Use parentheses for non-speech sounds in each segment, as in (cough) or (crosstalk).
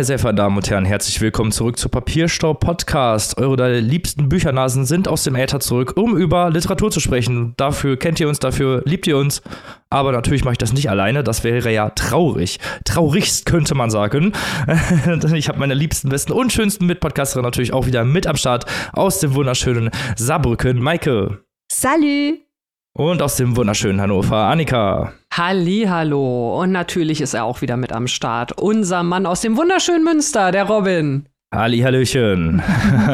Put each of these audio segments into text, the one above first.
Meine sehr verehrten Damen und Herren, herzlich willkommen zurück zu Papierstau Podcast. Eure liebsten Büchernasen sind aus dem Äther zurück, um über Literatur zu sprechen. Dafür kennt ihr uns, dafür liebt ihr uns. Aber natürlich mache ich das nicht alleine, das wäre ja traurig. Traurigst könnte man sagen. (laughs) ich habe meine liebsten, besten und schönsten Mitpodcaster natürlich auch wieder mit am Start aus dem wunderschönen Saarbrücken. Maike. Salut. Und aus dem wunderschönen Hannover, Annika. Hallo und natürlich ist er auch wieder mit am Start. Unser Mann aus dem wunderschönen Münster, der Robin. Hallihallöchen.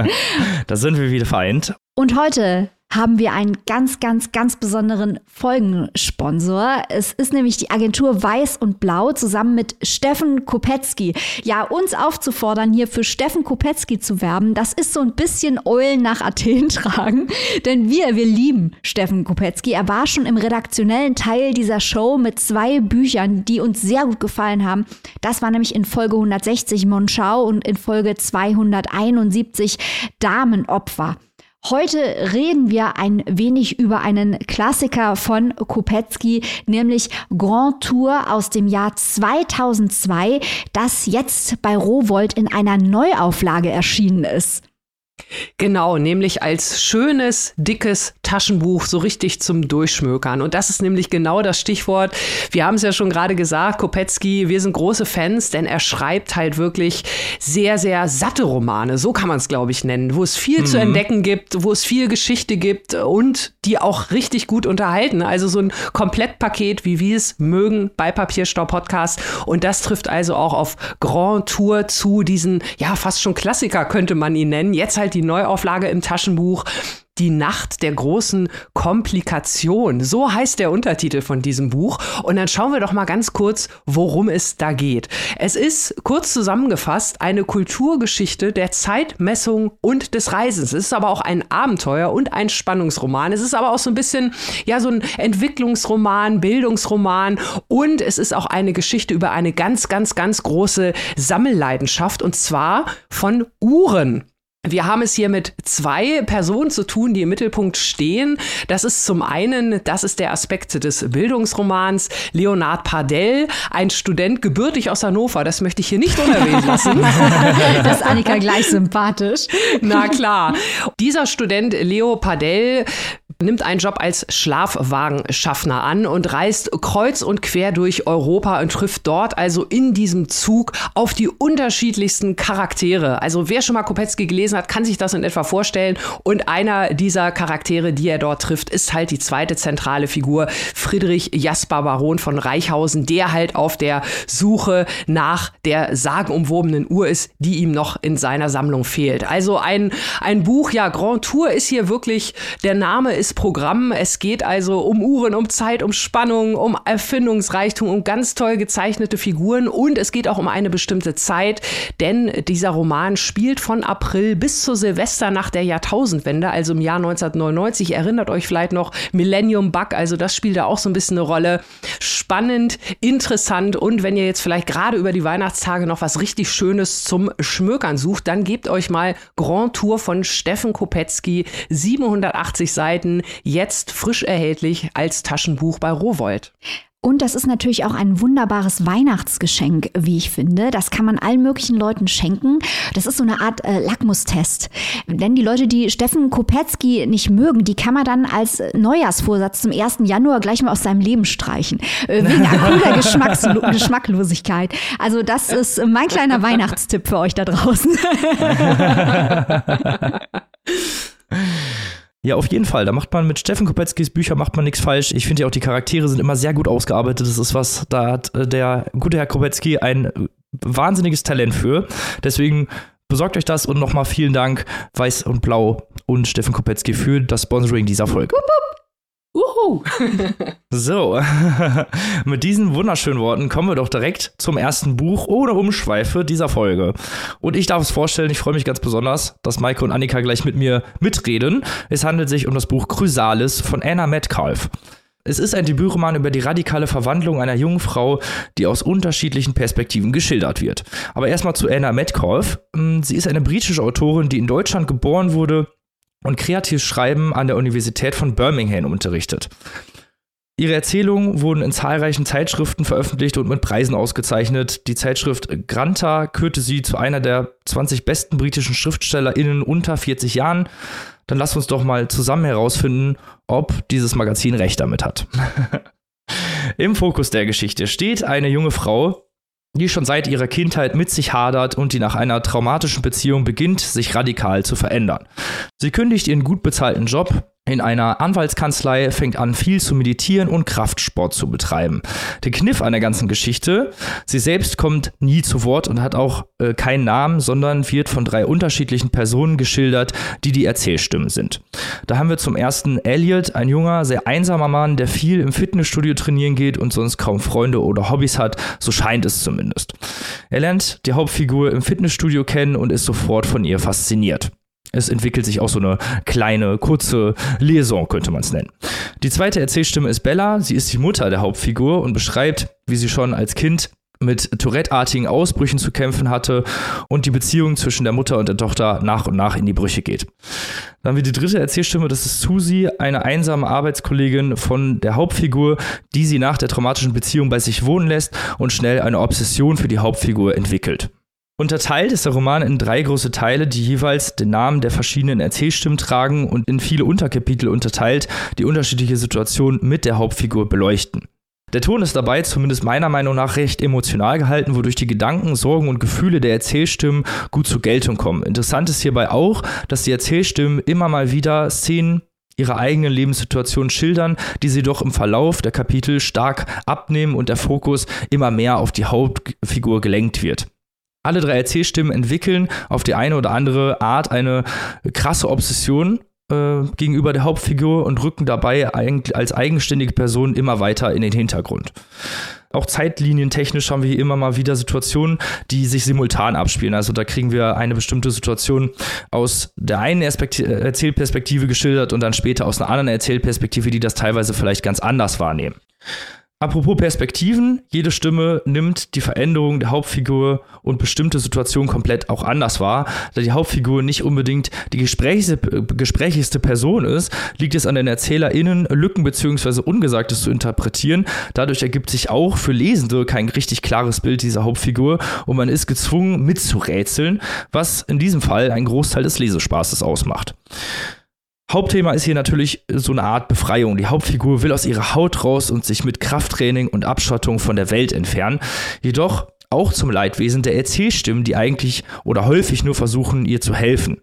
(laughs) da sind wir wieder vereint. Und heute haben wir einen ganz, ganz, ganz besonderen Folgensponsor. Es ist nämlich die Agentur Weiß und Blau zusammen mit Steffen Kopetzky. Ja, uns aufzufordern, hier für Steffen Kopetzky zu werben, das ist so ein bisschen Eulen nach Athen (laughs) tragen. Denn wir, wir lieben Steffen Kopetzky. Er war schon im redaktionellen Teil dieser Show mit zwei Büchern, die uns sehr gut gefallen haben. Das war nämlich in Folge 160 Monschau und in Folge 271 Damenopfer. Heute reden wir ein wenig über einen Klassiker von Kopetzky, nämlich Grand Tour aus dem Jahr 2002, das jetzt bei Rowold in einer Neuauflage erschienen ist. Genau, nämlich als schönes, dickes Taschenbuch, so richtig zum Durchschmökern. Und das ist nämlich genau das Stichwort. Wir haben es ja schon gerade gesagt, Kopetzky, wir sind große Fans, denn er schreibt halt wirklich sehr, sehr satte Romane. So kann man es, glaube ich, nennen, wo es viel mhm. zu entdecken gibt, wo es viel Geschichte gibt und die auch richtig gut unterhalten. Also so ein Komplettpaket, wie wir es mögen bei Papierstau Podcast. Und das trifft also auch auf Grand Tour zu, diesen, ja, fast schon Klassiker könnte man ihn nennen. Jetzt halt halt die Neuauflage im Taschenbuch. Die Nacht der großen Komplikation. So heißt der Untertitel von diesem Buch. Und dann schauen wir doch mal ganz kurz, worum es da geht. Es ist kurz zusammengefasst eine Kulturgeschichte der Zeitmessung und des Reisens. Es ist aber auch ein Abenteuer und ein Spannungsroman. Es ist aber auch so ein bisschen, ja, so ein Entwicklungsroman, Bildungsroman und es ist auch eine Geschichte über eine ganz, ganz, ganz große Sammelleidenschaft und zwar von Uhren. Wir haben es hier mit zwei Personen zu tun, die im Mittelpunkt stehen. Das ist zum einen, das ist der Aspekt des Bildungsromans, Leonard Pardell, ein Student gebürtig aus Hannover. Das möchte ich hier nicht unerwähnt lassen. (laughs) das ist Annika gleich sympathisch. Na klar. Dieser Student Leo Pardell nimmt einen Job als Schlafwagenschaffner an und reist kreuz und quer durch Europa und trifft dort also in diesem Zug auf die unterschiedlichsten Charaktere. Also wer schon mal Kopetzky gelesen hat, kann sich das in etwa vorstellen. Und einer dieser Charaktere, die er dort trifft, ist halt die zweite zentrale Figur, Friedrich Jasper Baron von Reichhausen, der halt auf der Suche nach der sagenumwobenen Uhr ist, die ihm noch in seiner Sammlung fehlt. Also ein, ein Buch, ja, Grand Tour ist hier wirklich, der Name ist Programm. Es geht also um Uhren, um Zeit, um Spannung, um Erfindungsreichtum, um ganz toll gezeichnete Figuren und es geht auch um eine bestimmte Zeit, denn dieser Roman spielt von April bis zur Silvesternacht der Jahrtausendwende, also im Jahr 1999. Erinnert euch vielleicht noch Millennium Bug, also das spielt da auch so ein bisschen eine Rolle. Spannend, interessant und wenn ihr jetzt vielleicht gerade über die Weihnachtstage noch was richtig Schönes zum Schmökern sucht, dann gebt euch mal Grand Tour von Steffen Kopetzky, 780 Seiten jetzt frisch erhältlich als Taschenbuch bei Rowold. Und das ist natürlich auch ein wunderbares Weihnachtsgeschenk, wie ich finde. Das kann man allen möglichen Leuten schenken. Das ist so eine Art äh, Lackmustest. Denn die Leute, die Steffen Kopetzky nicht mögen, die kann man dann als Neujahrsvorsatz zum 1. Januar gleich mal aus seinem Leben streichen. Äh, wegen (laughs) akuter Geschmackslo Geschmacklosigkeit. Also das ist mein kleiner Weihnachtstipp für euch da draußen. (laughs) (laughs) Ja, auf jeden Fall. Da macht man mit Steffen Kopetzkis Bücher macht man nichts falsch. Ich finde ja auch, die Charaktere sind immer sehr gut ausgearbeitet. Das ist was, da hat äh, der gute Herr Kopetzky ein wahnsinniges Talent für. Deswegen besorgt euch das und nochmal vielen Dank, Weiß und Blau und Steffen Kopetzky für das Sponsoring dieser Folge. Wupp, wupp. Uhu. (laughs) so, (laughs) mit diesen wunderschönen Worten kommen wir doch direkt zum ersten Buch ohne Umschweife dieser Folge. Und ich darf es vorstellen, ich freue mich ganz besonders, dass Maike und Annika gleich mit mir mitreden. Es handelt sich um das Buch Chrysalis von Anna Metcalf. Es ist ein Debütroman über die radikale Verwandlung einer jungen Frau, die aus unterschiedlichen Perspektiven geschildert wird. Aber erstmal zu Anna Metcalf. Sie ist eine britische Autorin, die in Deutschland geboren wurde und kreatives Schreiben an der Universität von Birmingham unterrichtet. Ihre Erzählungen wurden in zahlreichen Zeitschriften veröffentlicht und mit Preisen ausgezeichnet. Die Zeitschrift Granta kürte sie zu einer der 20 besten britischen SchriftstellerInnen unter 40 Jahren. Dann lasst uns doch mal zusammen herausfinden, ob dieses Magazin recht damit hat. (laughs) Im Fokus der Geschichte steht eine junge Frau, die schon seit ihrer Kindheit mit sich hadert und die nach einer traumatischen Beziehung beginnt, sich radikal zu verändern. Sie kündigt ihren gut bezahlten Job, in einer Anwaltskanzlei fängt an, viel zu meditieren und Kraftsport zu betreiben. Der Kniff an der ganzen Geschichte, sie selbst kommt nie zu Wort und hat auch äh, keinen Namen, sondern wird von drei unterschiedlichen Personen geschildert, die die Erzählstimmen sind. Da haben wir zum ersten Elliot, ein junger, sehr einsamer Mann, der viel im Fitnessstudio trainieren geht und sonst kaum Freunde oder Hobbys hat, so scheint es zumindest. Er lernt die Hauptfigur im Fitnessstudio kennen und ist sofort von ihr fasziniert. Es entwickelt sich auch so eine kleine, kurze Liaison, könnte man es nennen. Die zweite Erzählstimme ist Bella. Sie ist die Mutter der Hauptfigur und beschreibt, wie sie schon als Kind mit Tourette-artigen Ausbrüchen zu kämpfen hatte und die Beziehung zwischen der Mutter und der Tochter nach und nach in die Brüche geht. Dann haben wir die dritte Erzählstimme, das ist Susi, eine einsame Arbeitskollegin von der Hauptfigur, die sie nach der traumatischen Beziehung bei sich wohnen lässt und schnell eine Obsession für die Hauptfigur entwickelt. Unterteilt ist der Roman in drei große Teile, die jeweils den Namen der verschiedenen Erzählstimmen tragen und in viele Unterkapitel unterteilt, die unterschiedliche Situationen mit der Hauptfigur beleuchten. Der Ton ist dabei zumindest meiner Meinung nach recht emotional gehalten, wodurch die Gedanken, Sorgen und Gefühle der Erzählstimmen gut zur Geltung kommen. Interessant ist hierbei auch, dass die Erzählstimmen immer mal wieder Szenen ihrer eigenen Lebenssituation schildern, die sie doch im Verlauf der Kapitel stark abnehmen und der Fokus immer mehr auf die Hauptfigur gelenkt wird. Alle drei Erzählstimmen entwickeln auf die eine oder andere Art eine krasse Obsession äh, gegenüber der Hauptfigur und rücken dabei als eigenständige Person immer weiter in den Hintergrund. Auch zeitlinientechnisch haben wir hier immer mal wieder Situationen, die sich simultan abspielen. Also da kriegen wir eine bestimmte Situation aus der einen Erzählperspektive geschildert und dann später aus einer anderen Erzählperspektive, die das teilweise vielleicht ganz anders wahrnehmen. Apropos Perspektiven, jede Stimme nimmt die Veränderung der Hauptfigur und bestimmte Situationen komplett auch anders wahr. Da die Hauptfigur nicht unbedingt die gesprächigste Person ist, liegt es an den ErzählerInnen, Lücken bzw. Ungesagtes zu interpretieren. Dadurch ergibt sich auch für Lesende kein richtig klares Bild dieser Hauptfigur und man ist gezwungen mitzurätseln, was in diesem Fall einen Großteil des Lesespaßes ausmacht. Hauptthema ist hier natürlich so eine Art Befreiung. Die Hauptfigur will aus ihrer Haut raus und sich mit Krafttraining und Abschottung von der Welt entfernen. Jedoch auch zum Leidwesen der Erzählstimmen, die eigentlich oder häufig nur versuchen, ihr zu helfen.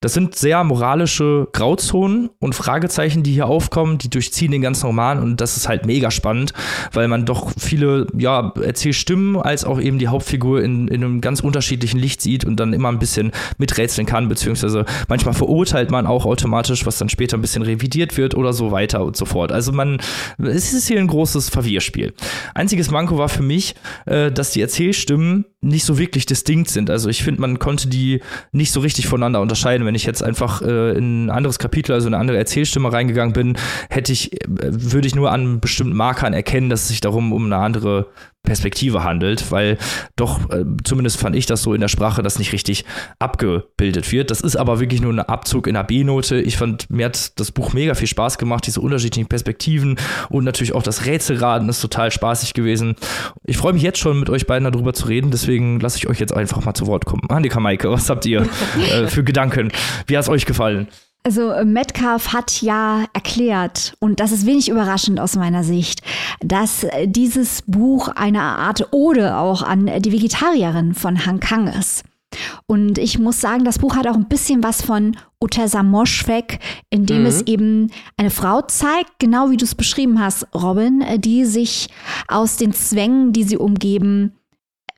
Das sind sehr moralische Grauzonen und Fragezeichen, die hier aufkommen, die durchziehen den ganzen Roman und das ist halt mega spannend, weil man doch viele, ja, Erzählstimmen als auch eben die Hauptfigur in, in einem ganz unterschiedlichen Licht sieht und dann immer ein bisschen miträtseln kann, beziehungsweise manchmal verurteilt man auch automatisch, was dann später ein bisschen revidiert wird oder so weiter und so fort. Also man, es ist hier ein großes Verwirrspiel. Einziges Manko war für mich, äh, dass die Erzählstimmen nicht so wirklich distinkt sind. Also ich finde, man konnte die nicht so richtig voneinander unterscheiden. Wenn ich jetzt einfach äh, in ein anderes Kapitel, also eine andere Erzählstimme reingegangen bin, hätte ich, äh, würde ich nur an bestimmten Markern erkennen, dass es sich darum um eine andere Perspektive handelt, weil doch, äh, zumindest fand ich das so in der Sprache, das nicht richtig abgebildet wird. Das ist aber wirklich nur ein Abzug in der B-Note. Ich fand, mir hat das Buch mega viel Spaß gemacht, diese unterschiedlichen Perspektiven und natürlich auch das Rätselraten ist total spaßig gewesen. Ich freue mich jetzt schon, mit euch beiden darüber zu reden, deswegen lasse ich euch jetzt einfach mal zu Wort kommen. Annika Maike, was habt ihr (laughs) äh, für Gedanken? Wie hat es euch gefallen? Also äh, Metcalf hat ja erklärt, und das ist wenig überraschend aus meiner Sicht, dass äh, dieses Buch eine Art Ode auch an die Vegetarierin von Han Kang ist. Und ich muss sagen, das Buch hat auch ein bisschen was von Utessa Moschweg, in dem mhm. es eben eine Frau zeigt, genau wie du es beschrieben hast, Robin, äh, die sich aus den Zwängen, die sie umgeben,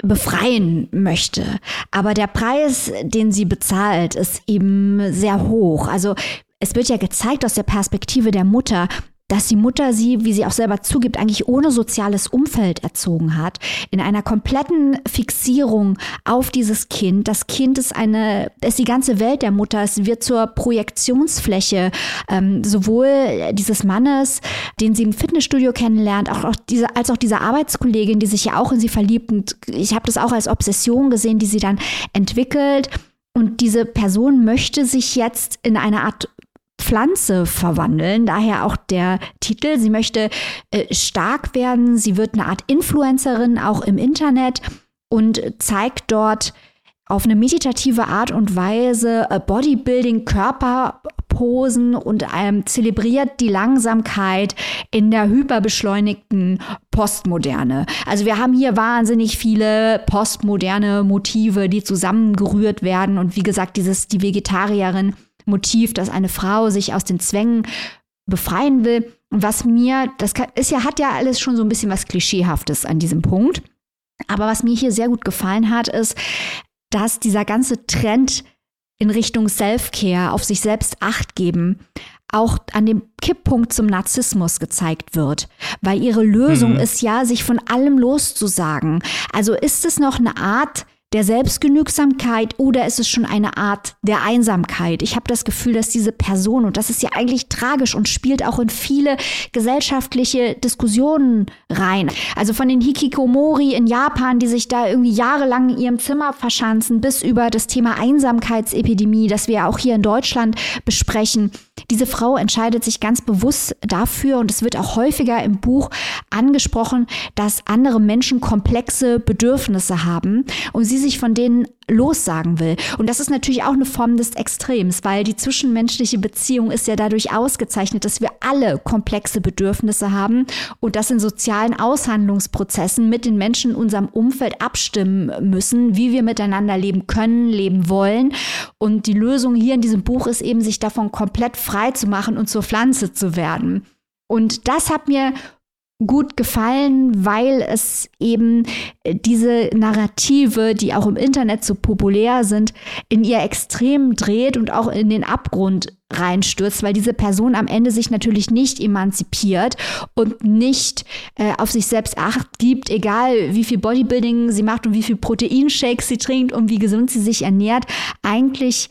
befreien möchte. Aber der Preis, den sie bezahlt, ist eben sehr hoch. Also es wird ja gezeigt aus der Perspektive der Mutter, dass die Mutter sie, wie sie auch selber zugibt, eigentlich ohne soziales Umfeld erzogen hat, in einer kompletten Fixierung auf dieses Kind. Das Kind ist eine, ist die ganze Welt der Mutter. Es wird zur Projektionsfläche ähm, sowohl dieses Mannes, den sie im Fitnessstudio kennenlernt, auch, auch diese, als auch dieser Arbeitskollegin, die sich ja auch in sie verliebt. Und ich habe das auch als Obsession gesehen, die sie dann entwickelt. Und diese Person möchte sich jetzt in eine Art Pflanze verwandeln. Daher auch der Titel. Sie möchte äh, stark werden. Sie wird eine Art Influencerin auch im Internet und zeigt dort auf eine meditative Art und Weise äh, Bodybuilding, Körperposen und ähm, zelebriert die Langsamkeit in der hyperbeschleunigten Postmoderne. Also wir haben hier wahnsinnig viele postmoderne Motive, die zusammengerührt werden und wie gesagt, dieses die Vegetarierin Motiv, dass eine Frau sich aus den Zwängen befreien will. Und was mir, das ist ja, hat ja alles schon so ein bisschen was Klischeehaftes an diesem Punkt. Aber was mir hier sehr gut gefallen hat, ist, dass dieser ganze Trend in Richtung Self-Care, auf sich selbst Acht geben, auch an dem Kipppunkt zum Narzissmus gezeigt wird. Weil ihre Lösung mhm. ist ja, sich von allem loszusagen. Also ist es noch eine Art, der Selbstgenügsamkeit oder ist es schon eine Art der Einsamkeit? Ich habe das Gefühl, dass diese Person, und das ist ja eigentlich tragisch und spielt auch in viele gesellschaftliche Diskussionen rein. Also von den Hikikomori in Japan, die sich da irgendwie jahrelang in ihrem Zimmer verschanzen, bis über das Thema Einsamkeitsepidemie, das wir auch hier in Deutschland besprechen. Diese Frau entscheidet sich ganz bewusst dafür, und es wird auch häufiger im Buch angesprochen, dass andere Menschen komplexe Bedürfnisse haben und sie sich von denen lossagen will. Und das ist natürlich auch eine Form des Extrems, weil die zwischenmenschliche Beziehung ist ja dadurch ausgezeichnet, dass wir alle komplexe Bedürfnisse haben und das in sozialen Aushandlungsprozessen mit den Menschen in unserem Umfeld abstimmen müssen, wie wir miteinander leben können, leben wollen. Und die Lösung hier in diesem Buch ist eben, sich davon komplett frei zu machen und zur Pflanze zu werden. Und das hat mir gut gefallen, weil es eben äh, diese Narrative, die auch im Internet so populär sind, in ihr Extrem dreht und auch in den Abgrund reinstürzt, weil diese Person am Ende sich natürlich nicht emanzipiert und nicht äh, auf sich selbst acht gibt, egal wie viel Bodybuilding sie macht und wie viel Proteinshakes sie trinkt und wie gesund sie sich ernährt. Eigentlich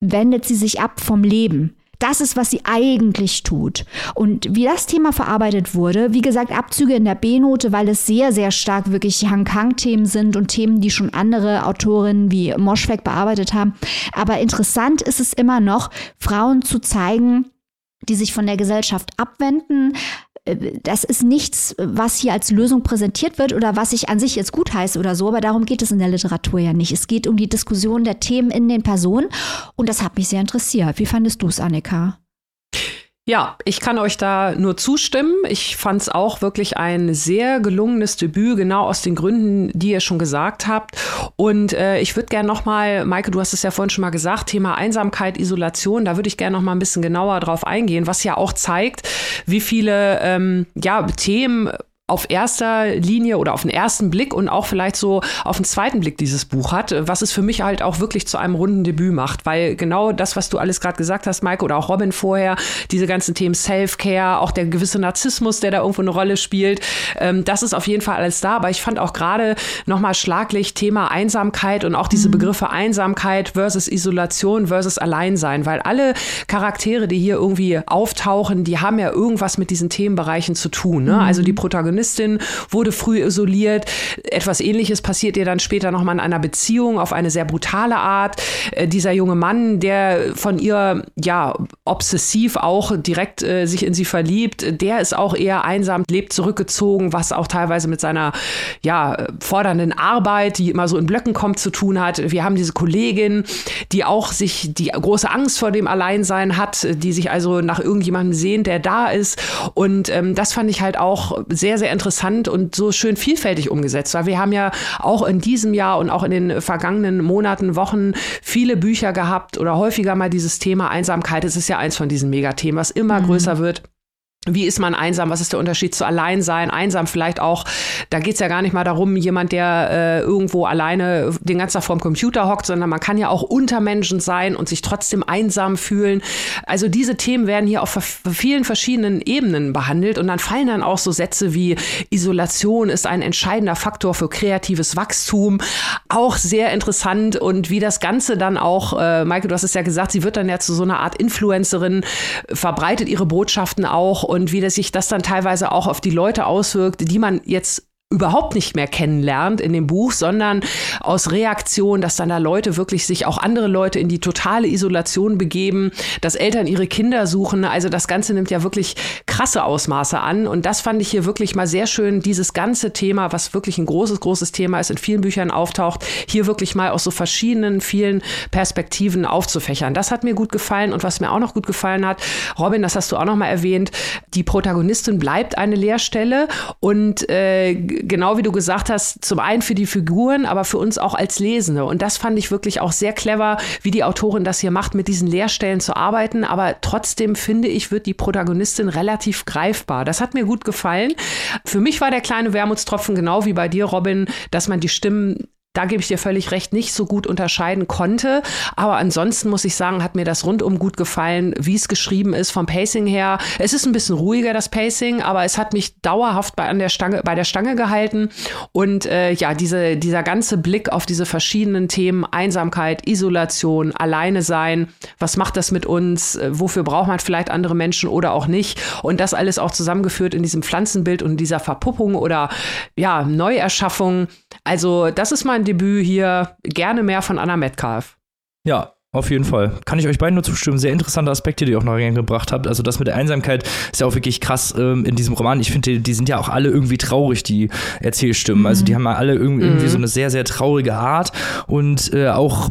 wendet sie sich ab vom Leben. Das ist, was sie eigentlich tut. Und wie das Thema verarbeitet wurde, wie gesagt, Abzüge in der B-Note, weil es sehr, sehr stark wirklich Hang-Kang-Themen sind und Themen, die schon andere Autorinnen wie Moschweg bearbeitet haben. Aber interessant ist es immer noch, Frauen zu zeigen, die sich von der Gesellschaft abwenden, das ist nichts, was hier als Lösung präsentiert wird oder was ich an sich jetzt gut heiße oder so, aber darum geht es in der Literatur ja nicht. Es geht um die Diskussion der Themen in den Personen und das hat mich sehr interessiert. Wie fandest du es, Annika? Ja, ich kann euch da nur zustimmen. Ich fand es auch wirklich ein sehr gelungenes Debüt, genau aus den Gründen, die ihr schon gesagt habt. Und äh, ich würde gerne noch mal, Maike, du hast es ja vorhin schon mal gesagt, Thema Einsamkeit, Isolation, da würde ich gerne noch mal ein bisschen genauer drauf eingehen, was ja auch zeigt, wie viele ähm, ja, Themen auf erster Linie oder auf den ersten Blick und auch vielleicht so auf den zweiten Blick dieses Buch hat, was es für mich halt auch wirklich zu einem runden Debüt macht, weil genau das, was du alles gerade gesagt hast, Mike oder auch Robin vorher, diese ganzen Themen Self-Care, auch der gewisse Narzissmus, der da irgendwo eine Rolle spielt, ähm, das ist auf jeden Fall alles da, aber ich fand auch gerade nochmal schlaglich Thema Einsamkeit und auch diese mhm. Begriffe Einsamkeit versus Isolation versus Alleinsein, weil alle Charaktere, die hier irgendwie auftauchen, die haben ja irgendwas mit diesen Themenbereichen zu tun, ne? Mhm. also die Protagonisten Protagonistin wurde früh isoliert. Etwas ähnliches passiert ihr dann später nochmal in einer Beziehung auf eine sehr brutale Art. Äh, dieser junge Mann, der von ihr ja obsessiv auch direkt äh, sich in sie verliebt, der ist auch eher einsam, lebt zurückgezogen, was auch teilweise mit seiner ja fordernden Arbeit, die immer so in Blöcken kommt, zu tun hat. Wir haben diese Kollegin, die auch sich die große Angst vor dem Alleinsein hat, die sich also nach irgendjemandem sehnt, der da ist. Und ähm, das fand ich halt auch sehr, sehr sehr interessant und so schön vielfältig umgesetzt. Weil wir haben ja auch in diesem Jahr und auch in den vergangenen Monaten, Wochen viele Bücher gehabt oder häufiger mal dieses Thema Einsamkeit. Es ist ja eins von diesen Megathemen, was immer mhm. größer wird. Wie ist man einsam? Was ist der Unterschied zu Alleinsein? Einsam vielleicht auch, da geht es ja gar nicht mal darum, jemand, der äh, irgendwo alleine den ganzen Tag vorm Computer hockt, sondern man kann ja auch unter Menschen sein und sich trotzdem einsam fühlen. Also diese Themen werden hier auf vielen verschiedenen Ebenen behandelt und dann fallen dann auch so Sätze wie Isolation ist ein entscheidender Faktor für kreatives Wachstum. Auch sehr interessant und wie das Ganze dann auch, äh, Maike, du hast es ja gesagt, sie wird dann ja zu so einer Art Influencerin, verbreitet ihre Botschaften auch und wie das sich das dann teilweise auch auf die Leute auswirkt, die man jetzt überhaupt nicht mehr kennenlernt in dem Buch, sondern aus Reaktion, dass dann da Leute wirklich sich auch andere Leute in die totale Isolation begeben, dass Eltern ihre Kinder suchen. Also das Ganze nimmt ja wirklich krasse Ausmaße an. Und das fand ich hier wirklich mal sehr schön, dieses ganze Thema, was wirklich ein großes, großes Thema ist, in vielen Büchern auftaucht, hier wirklich mal aus so verschiedenen, vielen Perspektiven aufzufächern. Das hat mir gut gefallen. Und was mir auch noch gut gefallen hat, Robin, das hast du auch noch mal erwähnt, die Protagonistin bleibt eine Leerstelle und äh, genau wie du gesagt hast, zum einen für die Figuren, aber für uns auch als Lesende. Und das fand ich wirklich auch sehr clever, wie die Autorin das hier macht, mit diesen Leerstellen zu arbeiten. Aber trotzdem finde ich, wird die Protagonistin relativ greifbar. Das hat mir gut gefallen. Für mich war der kleine Wermutstropfen genau wie bei dir, Robin, dass man die Stimmen da gebe ich dir völlig recht, nicht so gut unterscheiden konnte. Aber ansonsten muss ich sagen, hat mir das rundum gut gefallen, wie es geschrieben ist vom Pacing her. Es ist ein bisschen ruhiger, das Pacing, aber es hat mich dauerhaft bei, an der Stange, bei der Stange gehalten. Und äh, ja, diese, dieser ganze Blick auf diese verschiedenen Themen, Einsamkeit, Isolation, Alleine sein, was macht das mit uns, wofür braucht man vielleicht andere Menschen oder auch nicht. Und das alles auch zusammengeführt in diesem Pflanzenbild und dieser Verpuppung oder ja, Neuerschaffung. Also, das ist mein Debüt hier. Gerne mehr von Anna Metcalf. Ja, auf jeden Fall. Kann ich euch beiden nur zustimmen. Sehr interessante Aspekte, die ihr auch noch reingebracht habt. Also das mit der Einsamkeit ist ja auch wirklich krass ähm, in diesem Roman. Ich finde, die, die, sind ja auch alle irgendwie traurig, die Erzählstimmen. Also die mhm. haben ja alle irgendwie, mhm. irgendwie so eine sehr, sehr traurige Art. Und äh, auch,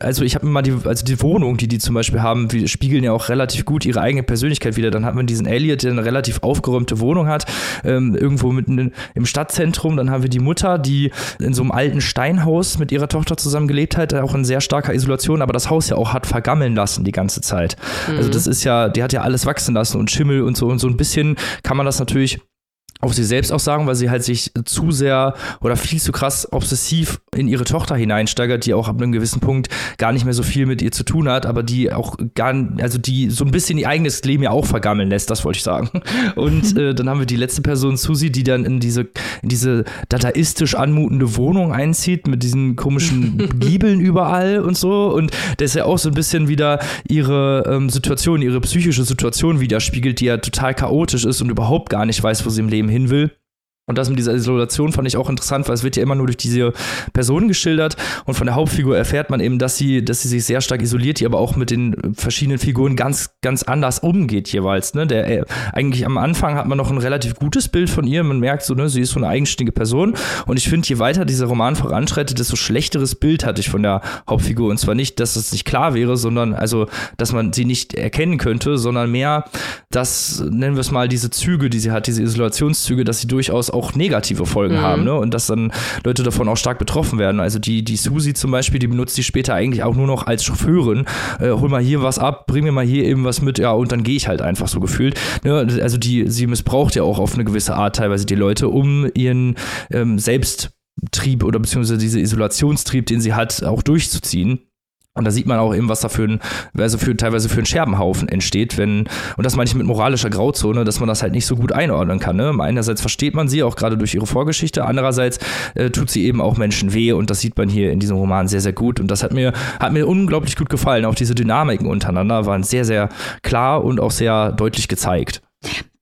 also ich habe mir mal die, also die Wohnung, die die zum Beispiel haben, die spiegeln ja auch relativ gut ihre eigene Persönlichkeit wieder. Dann hat man diesen Elliot, der eine relativ aufgeräumte Wohnung hat, ähm, irgendwo mitten im Stadtzentrum. Dann haben wir die Mutter, die in so einem alten Steinhaus mit ihrer Tochter zusammen gelebt hat, auch in sehr starker Isolation. Aber das Haus ja auch hat vergammeln lassen die ganze Zeit. Also mhm. Also das ist ja, die hat ja alles wachsen lassen und Schimmel und so und so ein bisschen kann man das natürlich auf sie selbst auch sagen, weil sie halt sich zu sehr oder viel zu krass obsessiv in ihre Tochter hineinsteigert, die auch ab einem gewissen Punkt gar nicht mehr so viel mit ihr zu tun hat, aber die auch gar, also die so ein bisschen ihr eigenes Leben ja auch vergammeln lässt, das wollte ich sagen. (laughs) Und (laughs) äh, dann haben wir die letzte Person, Susi, die dann in diese, in diese dadaistisch anmutende Wohnung einzieht mit diesen komischen (laughs) Giebeln überall und so. Und das ja auch so ein bisschen wieder ihre ähm, Situation, ihre psychische Situation widerspiegelt, die ja total chaotisch ist und überhaupt gar nicht weiß, wo sie im Leben hin will. Und das mit dieser Isolation fand ich auch interessant, weil es wird ja immer nur durch diese Person geschildert und von der Hauptfigur erfährt man eben, dass sie, dass sie sich sehr stark isoliert, die aber auch mit den verschiedenen Figuren ganz, ganz anders umgeht jeweils. Ne? Der, äh, eigentlich am Anfang hat man noch ein relativ gutes Bild von ihr. Man merkt so, ne, sie ist so eine eigenständige Person. Und ich finde, je weiter dieser Roman voranschreitet, desto schlechteres Bild hatte ich von der Hauptfigur. Und zwar nicht, dass es nicht klar wäre, sondern also, dass man sie nicht erkennen könnte, sondern mehr, dass, nennen wir es mal, diese Züge, die sie hat, diese Isolationszüge, dass sie durchaus auch negative Folgen mhm. haben, ne? Und dass dann Leute davon auch stark betroffen werden. Also die, die Susi zum Beispiel, die benutzt die später eigentlich auch nur noch als Chauffeurin. Äh, hol mal hier was ab, bring mir mal hier eben was mit, ja, und dann gehe ich halt einfach so gefühlt. Ne? Also die, sie missbraucht ja auch auf eine gewisse Art teilweise die Leute, um ihren ähm, Selbsttrieb oder beziehungsweise diese Isolationstrieb, den sie hat, auch durchzuziehen. Und da sieht man auch eben, was da für ein, also für, teilweise für ein Scherbenhaufen entsteht, wenn, und das meine ich mit moralischer Grauzone, dass man das halt nicht so gut einordnen kann. Ne? Einerseits versteht man sie auch gerade durch ihre Vorgeschichte, andererseits äh, tut sie eben auch Menschen weh und das sieht man hier in diesem Roman sehr, sehr gut. Und das hat mir, hat mir unglaublich gut gefallen. Auch diese Dynamiken untereinander waren sehr, sehr klar und auch sehr deutlich gezeigt.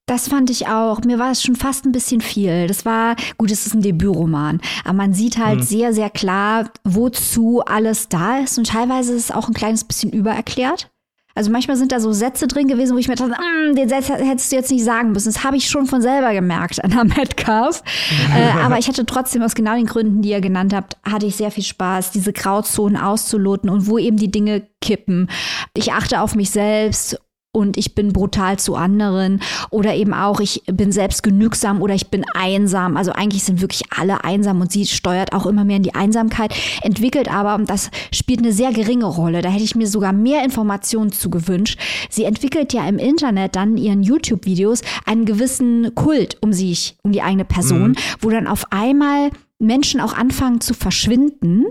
Das fand ich auch. Mir war es schon fast ein bisschen viel. Das war, gut, es ist ein Debütroman, aber man sieht halt mhm. sehr, sehr klar, wozu alles da ist. Und teilweise ist es auch ein kleines bisschen übererklärt. Also manchmal sind da so Sätze drin gewesen, wo ich mir dachte, mm, den Satz hättest du jetzt nicht sagen müssen. Das habe ich schon von selber gemerkt an (laughs) der Metcalf. äh, aber ich hatte trotzdem aus genau den Gründen, die ihr genannt habt, hatte ich sehr viel Spaß, diese Grauzonen auszuloten und wo eben die Dinge kippen. Ich achte auf mich selbst und ich bin brutal zu anderen oder eben auch, ich bin selbst genügsam oder ich bin einsam. Also eigentlich sind wirklich alle einsam und sie steuert auch immer mehr in die Einsamkeit, entwickelt aber, und das spielt eine sehr geringe Rolle, da hätte ich mir sogar mehr Informationen zu gewünscht. Sie entwickelt ja im Internet dann in ihren YouTube-Videos einen gewissen Kult um sich, um die eigene Person, mhm. wo dann auf einmal Menschen auch anfangen zu verschwinden,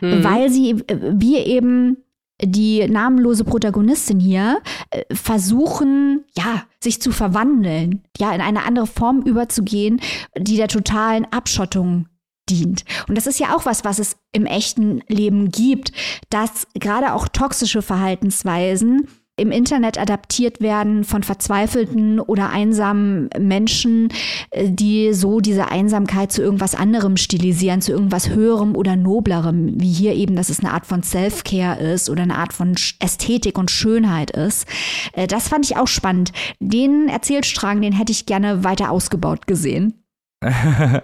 mhm. weil sie, äh, wir eben die namenlose Protagonistin hier äh, versuchen, ja, sich zu verwandeln, ja, in eine andere Form überzugehen, die der totalen Abschottung dient. Und das ist ja auch was, was es im echten Leben gibt, dass gerade auch toxische Verhaltensweisen im Internet adaptiert werden von verzweifelten oder einsamen Menschen, äh, die so diese Einsamkeit zu irgendwas anderem stilisieren, zu irgendwas Höherem oder Noblerem, wie hier eben, dass es eine Art von Self-Care ist oder eine Art von Ästhetik und Schönheit ist. Äh, das fand ich auch spannend. Den Erzählstrang, den hätte ich gerne weiter ausgebaut gesehen. (laughs)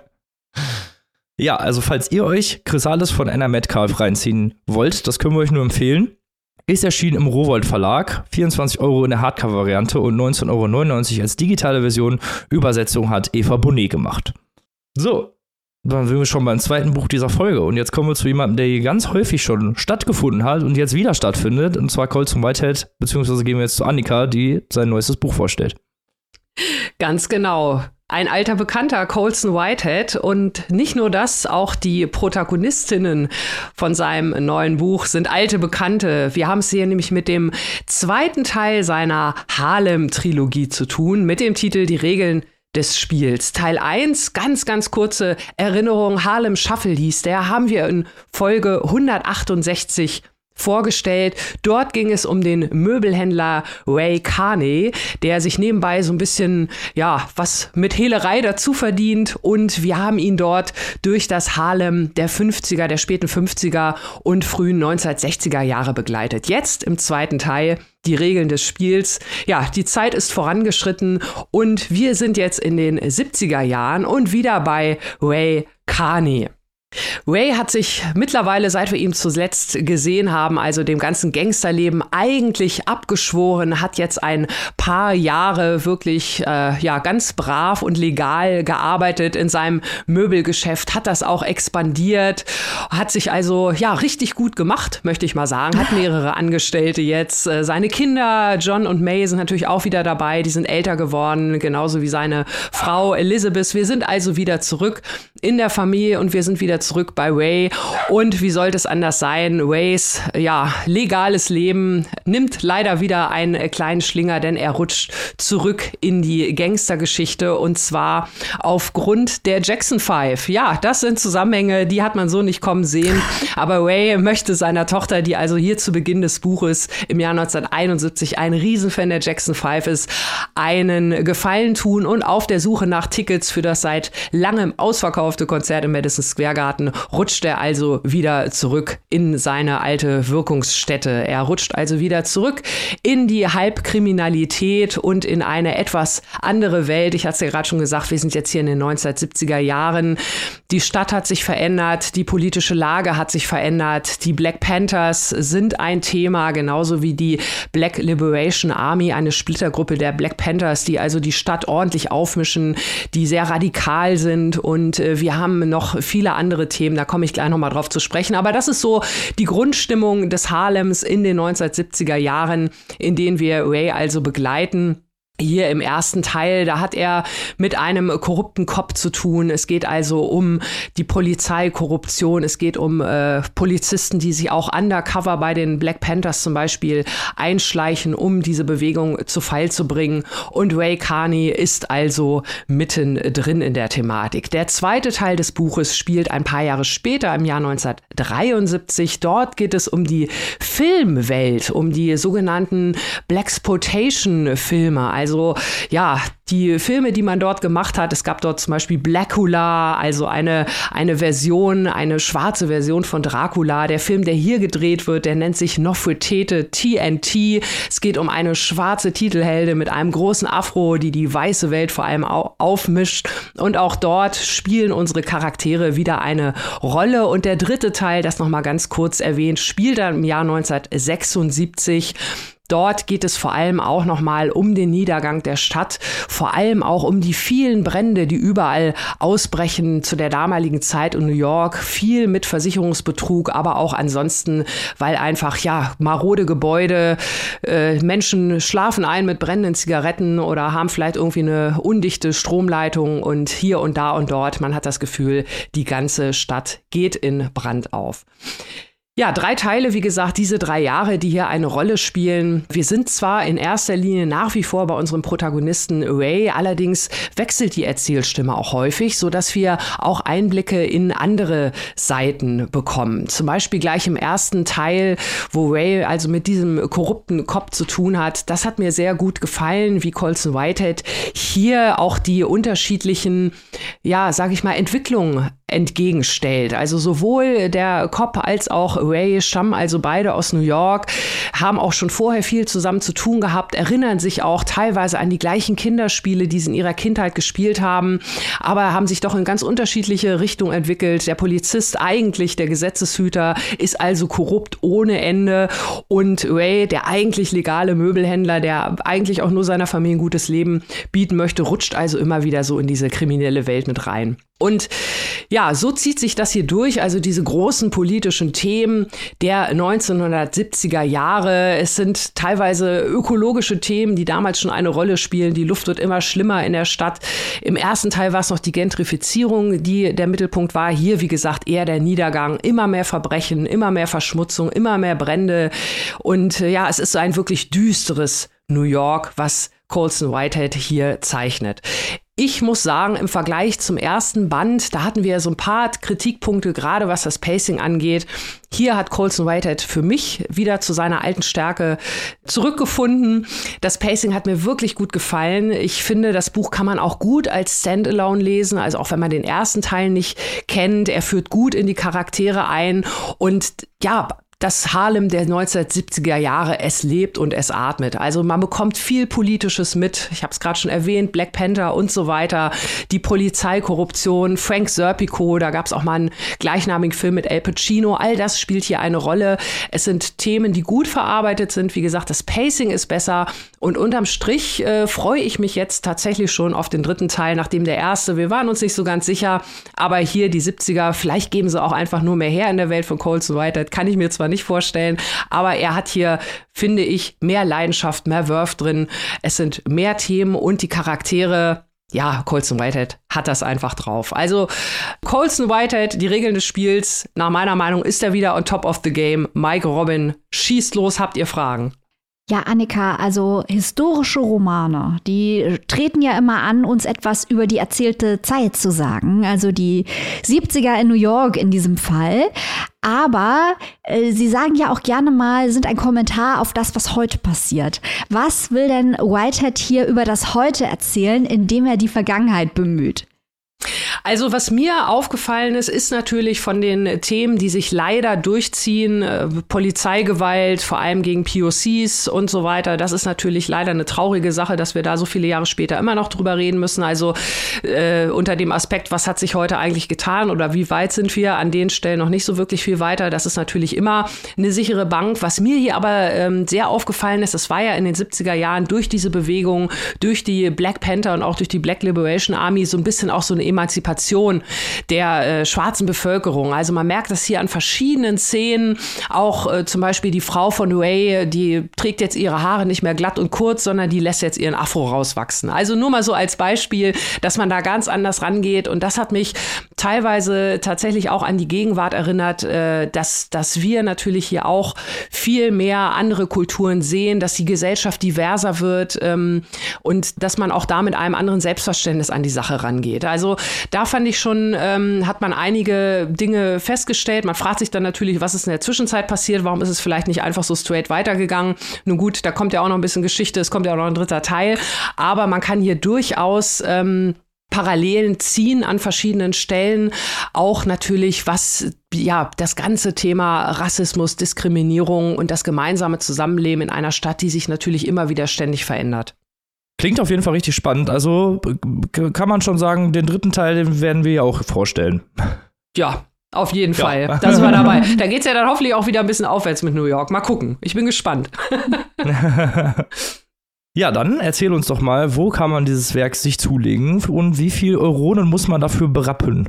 ja, also falls ihr euch Chrysalis von Anna Metcalf reinziehen wollt, das können wir euch nur empfehlen. Ist erschienen im Rowold Verlag. 24 Euro in der Hardcover-Variante und 19,99 Euro als digitale Version. Übersetzung hat Eva Bonnet gemacht. So, dann sind wir schon beim zweiten Buch dieser Folge. Und jetzt kommen wir zu jemandem, der hier ganz häufig schon stattgefunden hat und jetzt wieder stattfindet. Und zwar Colson Whitehead, beziehungsweise gehen wir jetzt zu Annika, die sein neuestes Buch vorstellt. Ganz genau ein alter Bekannter, Colson Whitehead. Und nicht nur das, auch die Protagonistinnen von seinem neuen Buch sind alte Bekannte. Wir haben es hier nämlich mit dem zweiten Teil seiner Harlem-Trilogie zu tun, mit dem Titel Die Regeln des Spiels. Teil 1, ganz, ganz kurze Erinnerung, Harlem Shuffle hieß der, haben wir in Folge 168 vorgestellt. Dort ging es um den Möbelhändler Ray Carney, der sich nebenbei so ein bisschen, ja, was mit Hehlerei dazu verdient und wir haben ihn dort durch das Harlem der 50er, der späten 50er und frühen 1960er Jahre begleitet. Jetzt im zweiten Teil die Regeln des Spiels. Ja, die Zeit ist vorangeschritten und wir sind jetzt in den 70er Jahren und wieder bei Ray Carney. Ray hat sich mittlerweile, seit wir ihn zuletzt gesehen haben, also dem ganzen Gangsterleben eigentlich abgeschworen, hat jetzt ein paar Jahre wirklich äh, ja ganz brav und legal gearbeitet in seinem Möbelgeschäft, hat das auch expandiert, hat sich also ja richtig gut gemacht, möchte ich mal sagen, hat mehrere (laughs) Angestellte jetzt. Äh, seine Kinder John und May sind natürlich auch wieder dabei, die sind älter geworden, genauso wie seine Frau Elizabeth. Wir sind also wieder zurück in der Familie und wir sind wieder zurück bei Ray. Und wie sollte es anders sein? Rays, ja, legales Leben nimmt leider wieder einen kleinen Schlinger, denn er rutscht zurück in die Gangstergeschichte und zwar aufgrund der Jackson Five. Ja, das sind Zusammenhänge, die hat man so nicht kommen sehen. Aber Ray möchte seiner Tochter, die also hier zu Beginn des Buches im Jahr 1971 ein Riesenfan der Jackson Five ist, einen Gefallen tun und auf der Suche nach Tickets für das seit langem ausverkaufte Konzert im Madison Square Garden rutscht er also wieder zurück in seine alte Wirkungsstätte. Er rutscht also wieder zurück in die Halbkriminalität und in eine etwas andere Welt. Ich hatte es ja gerade schon gesagt, wir sind jetzt hier in den 1970er Jahren. Die Stadt hat sich verändert, die politische Lage hat sich verändert, die Black Panthers sind ein Thema, genauso wie die Black Liberation Army, eine Splittergruppe der Black Panthers, die also die Stadt ordentlich aufmischen, die sehr radikal sind und äh, wir haben noch viele andere Themen Themen, da komme ich gleich nochmal drauf zu sprechen. Aber das ist so die Grundstimmung des Harlems in den 1970er Jahren, in denen wir Ray also begleiten hier im ersten Teil, da hat er mit einem korrupten Cop zu tun. Es geht also um die Polizeikorruption. Es geht um äh, Polizisten, die sich auch undercover bei den Black Panthers zum Beispiel einschleichen, um diese Bewegung zu Fall zu bringen. Und Ray Carney ist also mitten drin in der Thematik. Der zweite Teil des Buches spielt ein paar Jahre später, im Jahr 1973. Dort geht es um die Filmwelt, um die sogenannten Blaxploitation-Filme. Also also ja, die Filme, die man dort gemacht hat, es gab dort zum Beispiel Blackula, also eine, eine Version, eine schwarze Version von Dracula. Der Film, der hier gedreht wird, der nennt sich Nofretete TNT. Es geht um eine schwarze Titelhelde mit einem großen Afro, die die weiße Welt vor allem aufmischt. Und auch dort spielen unsere Charaktere wieder eine Rolle. Und der dritte Teil, das nochmal ganz kurz erwähnt, spielt dann im Jahr 1976. Dort geht es vor allem auch nochmal um den Niedergang der Stadt, vor allem auch um die vielen Brände, die überall ausbrechen zu der damaligen Zeit in New York, viel mit Versicherungsbetrug, aber auch ansonsten, weil einfach ja marode Gebäude, äh, Menschen schlafen ein mit brennenden Zigaretten oder haben vielleicht irgendwie eine undichte Stromleitung und hier und da und dort, man hat das Gefühl, die ganze Stadt geht in Brand auf. Ja, drei Teile, wie gesagt, diese drei Jahre, die hier eine Rolle spielen. Wir sind zwar in erster Linie nach wie vor bei unserem Protagonisten Ray, allerdings wechselt die Erzählstimme auch häufig, so dass wir auch Einblicke in andere Seiten bekommen. Zum Beispiel gleich im ersten Teil, wo Ray also mit diesem korrupten Kopf zu tun hat. Das hat mir sehr gut gefallen, wie Colson Whitehead hier auch die unterschiedlichen, ja, sag ich mal, Entwicklungen entgegenstellt. Also sowohl der Cop als auch Ray stammen also beide aus New York, haben auch schon vorher viel zusammen zu tun gehabt, erinnern sich auch teilweise an die gleichen Kinderspiele, die sie in ihrer Kindheit gespielt haben, aber haben sich doch in ganz unterschiedliche Richtungen entwickelt. Der Polizist, eigentlich der Gesetzeshüter, ist also korrupt ohne Ende und Ray, der eigentlich legale Möbelhändler, der eigentlich auch nur seiner Familie ein gutes Leben bieten möchte, rutscht also immer wieder so in diese kriminelle Welt mit rein. Und ja, so zieht sich das hier durch, also diese großen politischen Themen der 1970er Jahre. Es sind teilweise ökologische Themen, die damals schon eine Rolle spielen. Die Luft wird immer schlimmer in der Stadt. Im ersten Teil war es noch die Gentrifizierung, die der Mittelpunkt war. Hier, wie gesagt, eher der Niedergang. Immer mehr Verbrechen, immer mehr Verschmutzung, immer mehr Brände. Und äh, ja, es ist so ein wirklich düsteres New York, was Colson Whitehead hier zeichnet. Ich muss sagen, im Vergleich zum ersten Band, da hatten wir so ein paar Kritikpunkte, gerade was das Pacing angeht. Hier hat Colson Whitehead für mich wieder zu seiner alten Stärke zurückgefunden. Das Pacing hat mir wirklich gut gefallen. Ich finde, das Buch kann man auch gut als Standalone lesen, also auch wenn man den ersten Teil nicht kennt. Er führt gut in die Charaktere ein und ja, das Harlem der 1970er Jahre, es lebt und es atmet. Also man bekommt viel Politisches mit. Ich habe es gerade schon erwähnt, Black Panther und so weiter. Die Polizeikorruption, Frank Serpico, da gab es auch mal einen gleichnamigen Film mit El Pacino. All das spielt hier eine Rolle. Es sind Themen, die gut verarbeitet sind. Wie gesagt, das Pacing ist besser. Und unterm Strich äh, freue ich mich jetzt tatsächlich schon auf den dritten Teil, nachdem der erste, wir waren uns nicht so ganz sicher, aber hier die 70er, vielleicht geben sie auch einfach nur mehr her in der Welt von Colson White. Das kann ich mir zwar zwar nicht vorstellen, aber er hat hier, finde ich, mehr Leidenschaft, mehr Wurf drin. Es sind mehr Themen und die Charaktere, ja, Colson Whitehead hat das einfach drauf. Also Colson Whitehead, die Regeln des Spiels, nach meiner Meinung ist er wieder on top of the game. Mike Robin, schießt los, habt ihr Fragen? Ja, Annika, also historische Romane, die treten ja immer an, uns etwas über die erzählte Zeit zu sagen. Also die 70er in New York in diesem Fall. Aber äh, sie sagen ja auch gerne mal, sind ein Kommentar auf das, was heute passiert. Was will denn Whitehead hier über das Heute erzählen, indem er die Vergangenheit bemüht? Also was mir aufgefallen ist, ist natürlich von den Themen, die sich leider durchziehen, äh, Polizeigewalt, vor allem gegen POCs und so weiter. Das ist natürlich leider eine traurige Sache, dass wir da so viele Jahre später immer noch drüber reden müssen. Also äh, unter dem Aspekt, was hat sich heute eigentlich getan oder wie weit sind wir an den Stellen noch nicht so wirklich viel weiter. Das ist natürlich immer eine sichere Bank. Was mir hier aber ähm, sehr aufgefallen ist, es war ja in den 70er Jahren durch diese Bewegung, durch die Black Panther und auch durch die Black Liberation Army so ein bisschen auch so eine Emanzipation der äh, schwarzen Bevölkerung. Also man merkt das hier an verschiedenen Szenen. Auch äh, zum Beispiel die Frau von Ray, die trägt jetzt ihre Haare nicht mehr glatt und kurz, sondern die lässt jetzt ihren Afro rauswachsen. Also nur mal so als Beispiel, dass man da ganz anders rangeht. Und das hat mich teilweise tatsächlich auch an die Gegenwart erinnert, äh, dass, dass wir natürlich hier auch viel mehr andere Kulturen sehen, dass die Gesellschaft diverser wird ähm, und dass man auch da mit einem anderen Selbstverständnis an die Sache rangeht. Also da fand ich schon, ähm, hat man einige Dinge festgestellt. Man fragt sich dann natürlich, was ist in der Zwischenzeit passiert? Warum ist es vielleicht nicht einfach so straight weitergegangen? Nun gut, da kommt ja auch noch ein bisschen Geschichte, es kommt ja auch noch ein dritter Teil. Aber man kann hier durchaus ähm, Parallelen ziehen an verschiedenen Stellen. Auch natürlich, was ja das ganze Thema Rassismus, Diskriminierung und das gemeinsame Zusammenleben in einer Stadt, die sich natürlich immer wieder ständig verändert. Klingt auf jeden Fall richtig spannend. Also kann man schon sagen, den dritten Teil den werden wir ja auch vorstellen. Ja, auf jeden ja. Fall. Da sind wir dabei. Da geht es ja dann hoffentlich auch wieder ein bisschen aufwärts mit New York. Mal gucken. Ich bin gespannt. (laughs) ja, dann erzähl uns doch mal, wo kann man dieses Werk sich zulegen und wie viel Euronen muss man dafür berappen?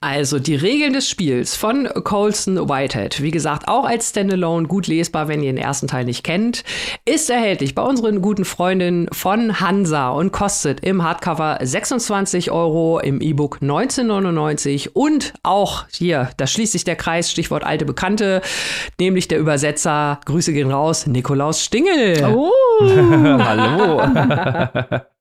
Also die Regeln des Spiels von Colson Whitehead, wie gesagt, auch als Standalone gut lesbar, wenn ihr den ersten Teil nicht kennt, ist erhältlich bei unseren guten Freundinnen von Hansa und kostet im Hardcover 26 Euro, im E-Book 19,99 und auch hier, da schließt sich der Kreis, Stichwort alte Bekannte, nämlich der Übersetzer, Grüße gehen raus, Nikolaus Stingel. Oh. (laughs) Hallo. (laughs)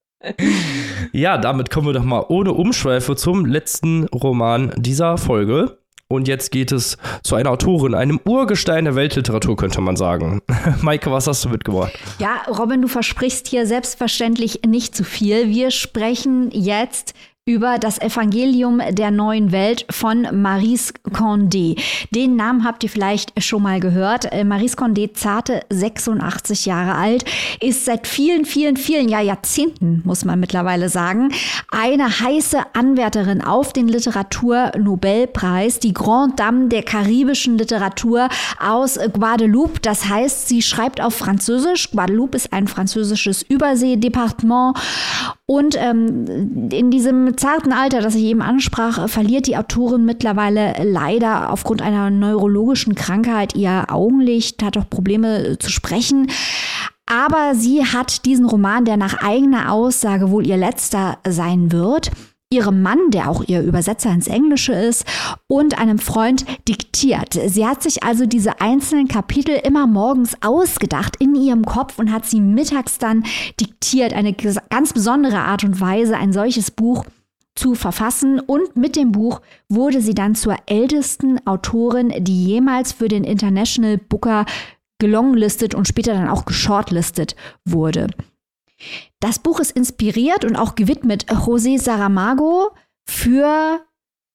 ja, damit kommen wir doch mal ohne Umschweife zum letzten Roman dieser Folge. Und jetzt geht es zu einer Autorin, einem Urgestein der Weltliteratur, könnte man sagen. (laughs) Maike, was hast du mitgebracht? Ja, Robin, du versprichst hier selbstverständlich nicht zu viel. Wir sprechen jetzt über das Evangelium der neuen Welt von Maurice Condé. Den Namen habt ihr vielleicht schon mal gehört. Äh, Maurice Condé, zarte 86 Jahre alt, ist seit vielen, vielen, vielen ja, Jahrzehnten, muss man mittlerweile sagen, eine heiße Anwärterin auf den Literaturnobelpreis, die Grande Dame der karibischen Literatur aus Guadeloupe. Das heißt, sie schreibt auf Französisch. Guadeloupe ist ein französisches Überseedepartement. Und ähm, in diesem zarten Alter, das ich eben ansprach, verliert die Autorin mittlerweile leider aufgrund einer neurologischen Krankheit ihr Augenlicht, hat auch Probleme äh, zu sprechen. Aber sie hat diesen Roman, der nach eigener Aussage wohl ihr letzter sein wird, ihrem Mann, der auch ihr Übersetzer ins Englische ist, und einem Freund diktiert. Sie hat sich also diese einzelnen Kapitel immer morgens ausgedacht in ihrem Kopf und hat sie mittags dann diktiert. Eine ganz besondere Art und Weise, ein solches Buch zu verfassen und mit dem Buch wurde sie dann zur ältesten Autorin, die jemals für den International Booker gelonglistet und später dann auch geshortlistet wurde. Das Buch ist inspiriert und auch gewidmet José Saramago für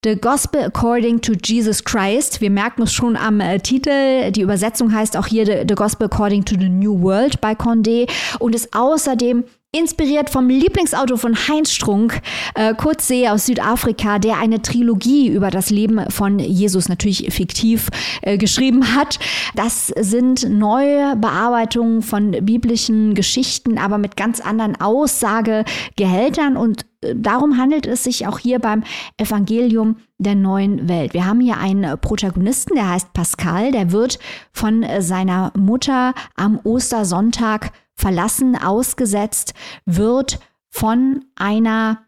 The Gospel According to Jesus Christ. Wir merken es schon am äh, Titel. Die Übersetzung heißt auch hier The, The Gospel According to the New World bei Condé und ist außerdem Inspiriert vom Lieblingsauto von Heinz Strunk, äh, Kurtsee aus Südafrika, der eine Trilogie über das Leben von Jesus natürlich fiktiv äh, geschrieben hat. Das sind neue Bearbeitungen von biblischen Geschichten, aber mit ganz anderen Aussagegehältern und äh, Darum handelt es sich auch hier beim Evangelium der neuen Welt. Wir haben hier einen Protagonisten, der heißt Pascal, der wird von äh, seiner Mutter am Ostersonntag verlassen, ausgesetzt, wird von einer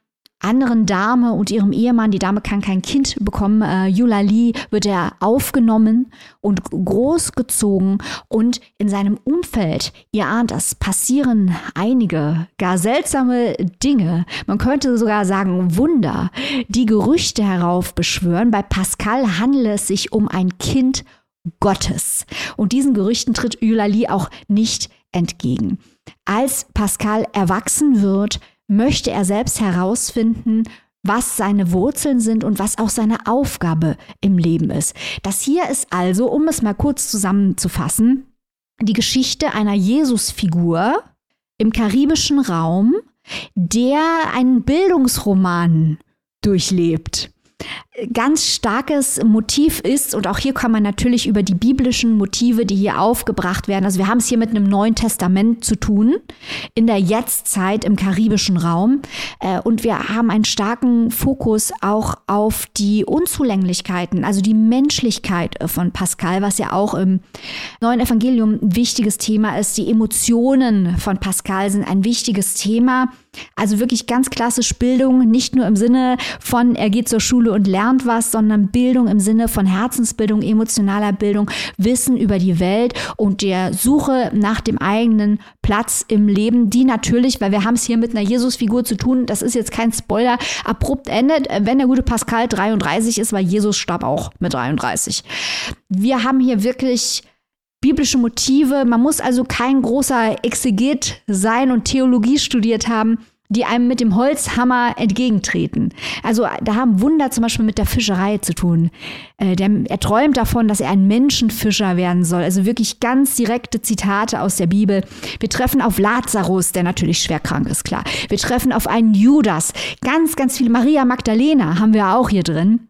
anderen Dame und ihrem Ehemann, die Dame kann kein Kind bekommen, äh, Eulalie, wird er aufgenommen und großgezogen und in seinem Umfeld, ihr ahnt das, passieren einige gar seltsame Dinge, man könnte sogar sagen Wunder, die Gerüchte heraufbeschwören. Bei Pascal handelt es sich um ein Kind Gottes. Und diesen Gerüchten tritt Eulalie auch nicht entgegen. Als Pascal erwachsen wird, möchte er selbst herausfinden, was seine Wurzeln sind und was auch seine Aufgabe im Leben ist. Das hier ist also, um es mal kurz zusammenzufassen, die Geschichte einer Jesusfigur im karibischen Raum, der einen Bildungsroman durchlebt ganz starkes Motiv ist, und auch hier kann man natürlich über die biblischen Motive, die hier aufgebracht werden, also wir haben es hier mit einem Neuen Testament zu tun, in der Jetztzeit im karibischen Raum. Äh, und wir haben einen starken Fokus auch auf die Unzulänglichkeiten, also die Menschlichkeit von Pascal, was ja auch im Neuen Evangelium ein wichtiges Thema ist. Die Emotionen von Pascal sind ein wichtiges Thema. Also wirklich ganz klassisch Bildung, nicht nur im Sinne von, er geht zur Schule und lernt was, sondern Bildung im Sinne von Herzensbildung, emotionaler Bildung, Wissen über die Welt und der Suche nach dem eigenen Platz im Leben, die natürlich, weil wir haben es hier mit einer Jesusfigur zu tun, das ist jetzt kein Spoiler, abrupt endet, wenn der gute Pascal 33 ist, weil Jesus starb auch mit 33. Wir haben hier wirklich biblische Motive. Man muss also kein großer Exeget sein und Theologie studiert haben, die einem mit dem Holzhammer entgegentreten. Also da haben Wunder zum Beispiel mit der Fischerei zu tun. Äh, der, er träumt davon, dass er ein Menschenfischer werden soll. Also wirklich ganz direkte Zitate aus der Bibel. Wir treffen auf Lazarus, der natürlich schwer krank ist, klar. Wir treffen auf einen Judas. Ganz, ganz viele. Maria Magdalena haben wir auch hier drin.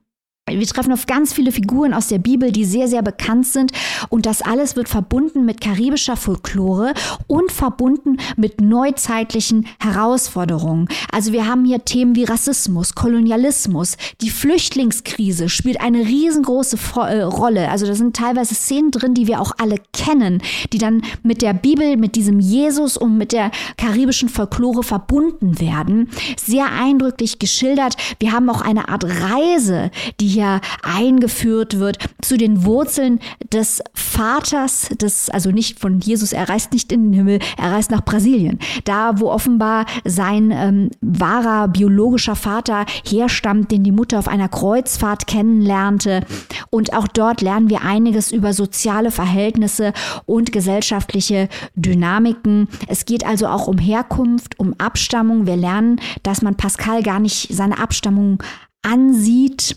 Wir treffen auf ganz viele Figuren aus der Bibel, die sehr, sehr bekannt sind. Und das alles wird verbunden mit karibischer Folklore und verbunden mit neuzeitlichen Herausforderungen. Also wir haben hier Themen wie Rassismus, Kolonialismus, die Flüchtlingskrise spielt eine riesengroße äh, Rolle. Also da sind teilweise Szenen drin, die wir auch alle kennen, die dann mit der Bibel, mit diesem Jesus und mit der karibischen Folklore verbunden werden. Sehr eindrücklich geschildert. Wir haben auch eine Art Reise, die hier eingeführt wird zu den Wurzeln des Vaters, des, also nicht von Jesus, er reist nicht in den Himmel, er reist nach Brasilien. Da, wo offenbar sein ähm, wahrer biologischer Vater herstammt, den die Mutter auf einer Kreuzfahrt kennenlernte. Und auch dort lernen wir einiges über soziale Verhältnisse und gesellschaftliche Dynamiken. Es geht also auch um Herkunft, um Abstammung. Wir lernen, dass man Pascal gar nicht seine Abstammung ansieht.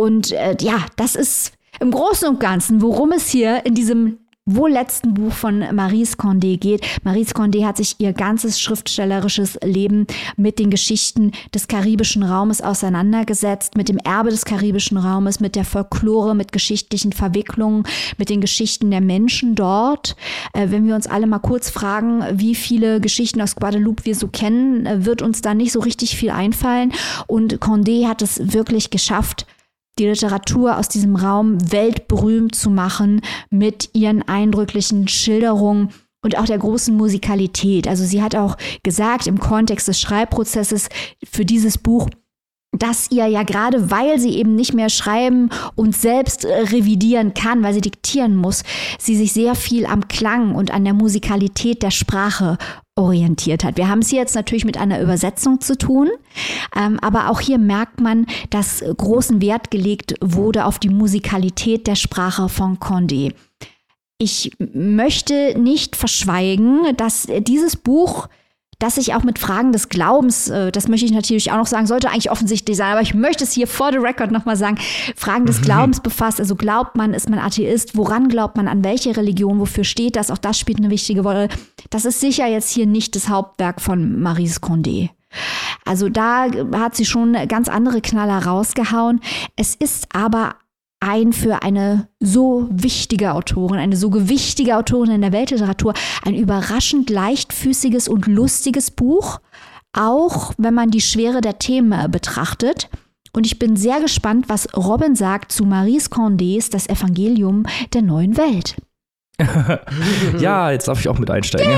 Und äh, ja, das ist im Großen und Ganzen, worum es hier in diesem wohl letzten Buch von Maurice Condé geht. Maurice Condé hat sich ihr ganzes schriftstellerisches Leben mit den Geschichten des karibischen Raumes auseinandergesetzt, mit dem Erbe des karibischen Raumes, mit der Folklore, mit geschichtlichen Verwicklungen, mit den Geschichten der Menschen dort. Äh, wenn wir uns alle mal kurz fragen, wie viele Geschichten aus Guadeloupe wir so kennen, äh, wird uns da nicht so richtig viel einfallen. Und Condé hat es wirklich geschafft, die Literatur aus diesem Raum weltberühmt zu machen mit ihren eindrücklichen Schilderungen und auch der großen Musikalität. Also sie hat auch gesagt im Kontext des Schreibprozesses für dieses Buch, dass ihr ja gerade, weil sie eben nicht mehr schreiben und selbst äh, revidieren kann, weil sie diktieren muss, sie sich sehr viel am Klang und an der Musikalität der Sprache orientiert hat. Wir haben es hier jetzt natürlich mit einer Übersetzung zu tun, ähm, aber auch hier merkt man, dass großen Wert gelegt wurde auf die Musikalität der Sprache von Condé. Ich möchte nicht verschweigen, dass dieses Buch das sich auch mit Fragen des Glaubens, äh, das möchte ich natürlich auch noch sagen, sollte eigentlich offensichtlich sein, aber ich möchte es hier vor the record nochmal sagen, Fragen des Glaubens befasst. Also glaubt man, ist man Atheist, woran glaubt man, an welche Religion, wofür steht das? Auch das spielt eine wichtige Rolle. Das ist sicher jetzt hier nicht das Hauptwerk von Maurice Condé. Also da hat sie schon ganz andere Knaller rausgehauen. Es ist aber ein für eine so wichtige Autorin, eine so gewichtige Autorin in der Weltliteratur, ein überraschend leichtfüßiges und lustiges Buch, auch wenn man die Schwere der Themen betrachtet. Und ich bin sehr gespannt, was Robin sagt zu Maurice Condés Das Evangelium der neuen Welt. (laughs) ja, jetzt darf ich auch mit einsteigen.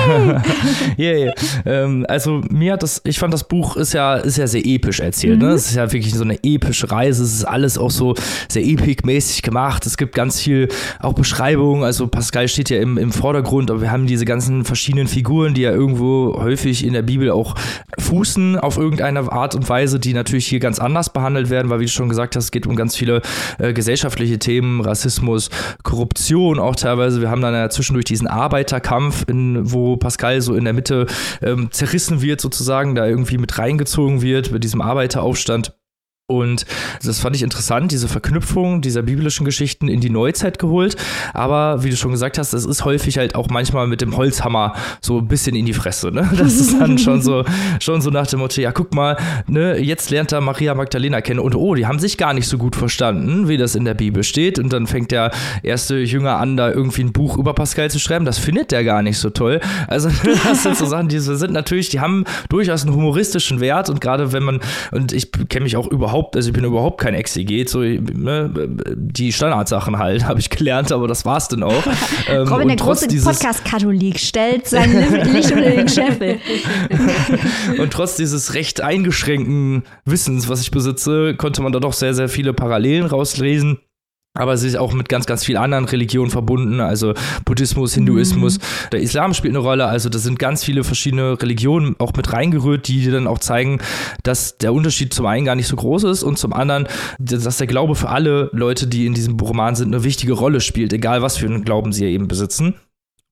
Yay. (laughs) yeah. ähm, also mir hat das, ich fand das Buch ist ja, ist ja sehr episch erzählt. Ne? Mhm. Ne? Es ist ja wirklich so eine epische Reise. Es ist alles auch so sehr epikmäßig gemacht. Es gibt ganz viel auch Beschreibungen. Also Pascal steht ja im, im Vordergrund, aber wir haben diese ganzen verschiedenen Figuren, die ja irgendwo häufig in der Bibel auch fußen auf irgendeine Art und Weise, die natürlich hier ganz anders behandelt werden, weil wie du schon gesagt hast, es geht um ganz viele äh, gesellschaftliche Themen, Rassismus, Korruption auch teilweise. Wir haben da dann ja zwischendurch diesen Arbeiterkampf, in, wo Pascal so in der Mitte ähm, zerrissen wird, sozusagen, da irgendwie mit reingezogen wird bei diesem Arbeiteraufstand. Und das fand ich interessant, diese Verknüpfung dieser biblischen Geschichten in die Neuzeit geholt. Aber wie du schon gesagt hast, es ist häufig halt auch manchmal mit dem Holzhammer so ein bisschen in die Fresse. Ne? (laughs) Das ist dann schon so, schon so nach dem Motto, ja, guck mal, ne, jetzt lernt er Maria Magdalena kennen und oh, die haben sich gar nicht so gut verstanden, wie das in der Bibel steht. Und dann fängt der erste Jünger an, da irgendwie ein Buch über Pascal zu schreiben. Das findet der gar nicht so toll. Also, (laughs) das sind so Sachen, die sind natürlich, die haben durchaus einen humoristischen Wert. Und gerade wenn man, und ich kenne mich auch überhaupt überhaupt, also ich bin überhaupt kein Exeget, so ne, die Standardsachen halt, (laughs) habe ich gelernt, aber das war's dann auch. (laughs) Ähm, Robin, der große Podcast-Katholik, stellt sein (laughs) Licht unter den Scheffel. und trotz dieses recht eingeschränkten Wissens, was ich besitze, konnte man da doch sehr, sehr viele Parallelen rauslesen aber sie ist auch mit ganz, ganz vielen anderen Religionen verbunden, also Buddhismus, Hinduismus, mhm. der Islam spielt eine Rolle, also da sind ganz viele verschiedene Religionen auch mit reingerührt, die dann auch zeigen, dass der Unterschied zum einen gar nicht so groß ist und zum anderen, dass der Glaube für alle Leute, die in diesem Roman sind, eine wichtige Rolle spielt, egal was für einen Glauben sie eben besitzen.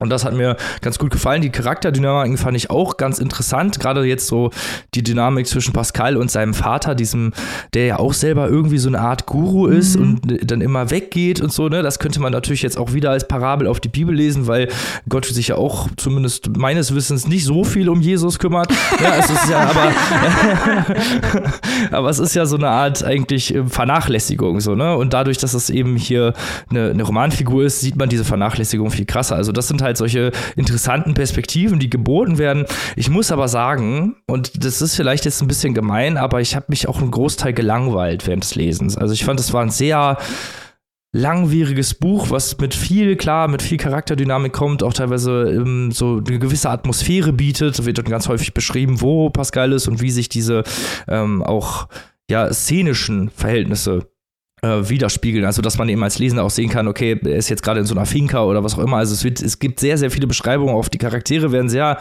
Und das hat mir ganz gut gefallen. Die Charakterdynamiken fand ich auch ganz interessant. Gerade jetzt so die Dynamik zwischen Pascal und seinem Vater, diesem, der ja auch selber irgendwie so eine Art Guru ist mhm. und dann immer weggeht und so. Ne? Das könnte man natürlich jetzt auch wieder als Parabel auf die Bibel lesen, weil Gott sich ja auch zumindest meines Wissens nicht so viel um Jesus kümmert. ja, es ist ja aber, (laughs) aber es ist ja so eine Art eigentlich äh, Vernachlässigung so. Ne? Und dadurch, dass es eben hier eine, eine Romanfigur ist, sieht man diese Vernachlässigung viel krasser. Also das sind halt halt solche interessanten Perspektiven, die geboten werden. Ich muss aber sagen, und das ist vielleicht jetzt ein bisschen gemein, aber ich habe mich auch einen Großteil gelangweilt während des Lesens. Also ich fand, es war ein sehr langwieriges Buch, was mit viel, klar, mit viel Charakterdynamik kommt, auch teilweise ähm, so eine gewisse Atmosphäre bietet. Da wird dann ganz häufig beschrieben, wo Pascal ist und wie sich diese ähm, auch ja, szenischen Verhältnisse äh, widerspiegeln. Also, dass man eben als Lesender auch sehen kann, okay, er ist jetzt gerade in so einer Finca oder was auch immer. Also, es, wird, es gibt sehr, sehr viele Beschreibungen. Auch die Charaktere werden sehr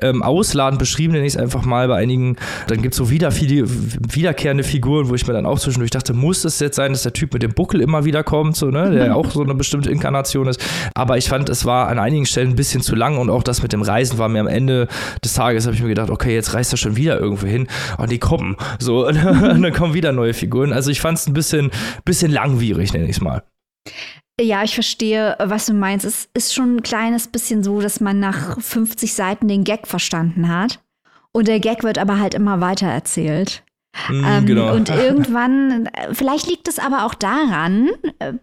ähm, ausladend beschrieben, nenne ich es einfach mal bei einigen. Dann gibt es so wieder viele wiederkehrende Figuren, wo ich mir dann auch zwischendurch dachte, muss es jetzt sein, dass der Typ mit dem Buckel immer wieder kommt, so, ne? der (laughs) auch so eine bestimmte Inkarnation ist. Aber ich fand, es war an einigen Stellen ein bisschen zu lang und auch das mit dem Reisen war mir am Ende des Tages, habe ich mir gedacht, okay, jetzt reist er schon wieder irgendwo hin und die kommen. So, (laughs) und dann kommen wieder neue Figuren. Also, ich fand es ein bisschen bisschen langwierig, nenne ich es mal. Ja, ich verstehe, was du meinst. Es ist schon ein kleines bisschen so, dass man nach 50 Seiten den Gag verstanden hat. Und der Gag wird aber halt immer weiter erzählt. Mm, ähm, genau. Und (laughs) irgendwann, vielleicht liegt es aber auch daran,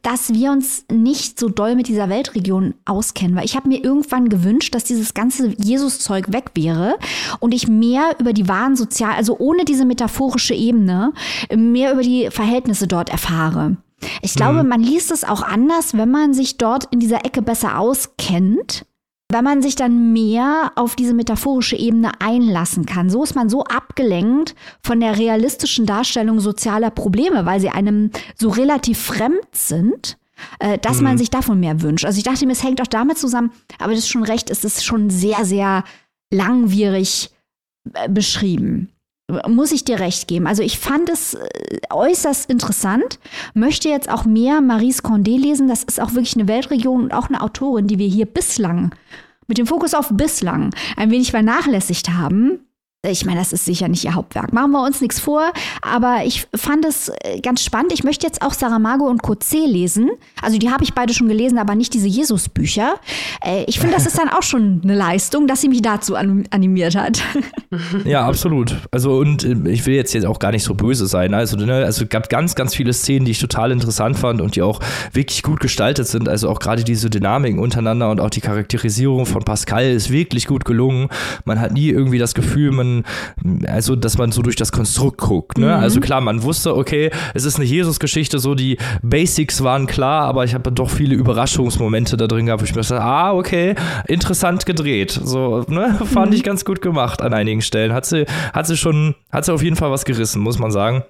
dass wir uns nicht so doll mit dieser Weltregion auskennen, weil ich habe mir irgendwann gewünscht, dass dieses ganze Jesus-Zeug weg wäre und ich mehr über die wahren Sozial, also ohne diese metaphorische Ebene, mehr über die Verhältnisse dort erfahre. Ich glaube, mhm. man liest es auch anders, wenn man sich dort in dieser Ecke besser auskennt wenn man sich dann mehr auf diese metaphorische Ebene einlassen kann. So ist man so abgelenkt von der realistischen Darstellung sozialer Probleme, weil sie einem so relativ fremd sind, äh, dass mhm. man sich davon mehr wünscht. Also ich dachte mir, es hängt auch damit zusammen, aber das ist schon recht, es ist schon sehr, sehr langwierig äh, beschrieben muss ich dir recht geben. Also ich fand es äh, äußerst interessant, möchte jetzt auch mehr Maries Condé lesen. Das ist auch wirklich eine Weltregion und auch eine Autorin, die wir hier bislang mit dem Fokus auf bislang ein wenig vernachlässigt haben. Ich meine, das ist sicher nicht ihr Hauptwerk. Machen wir uns nichts vor. Aber ich fand es äh, ganz spannend. Ich möchte jetzt auch Saramago und Coetzee lesen. Also die habe ich beide schon gelesen, aber nicht diese Jesus-Bücher. Äh, ich finde, das ist dann auch schon eine Leistung, dass sie mich dazu animiert hat. (laughs) Ja, absolut. Also und äh, ich will jetzt, auch gar nicht so böse sein. Also, ne, also gab ganz, ganz viele Szenen, die ich total interessant fand und die auch wirklich gut gestaltet sind. Also auch gerade diese Dynamiken untereinander und auch die Charakterisierung von Pascal ist wirklich gut gelungen. Man hat nie irgendwie das Gefühl, man also dass man so durch das Konstrukt guckt. Ne? Mhm. Also klar, man wusste, okay, es ist eine Jesus-Geschichte, so die Basics waren klar, aber ich habe doch viele Überraschungsmomente da drin gehabt, wo ich mir dachte, ah, okay, interessant gedreht. So, ne? Fand mhm. ich ganz gut gemacht an einigen Stellen. Hat sie, hat sie schon, hat sie auf jeden Fall was gerissen, muss man sagen.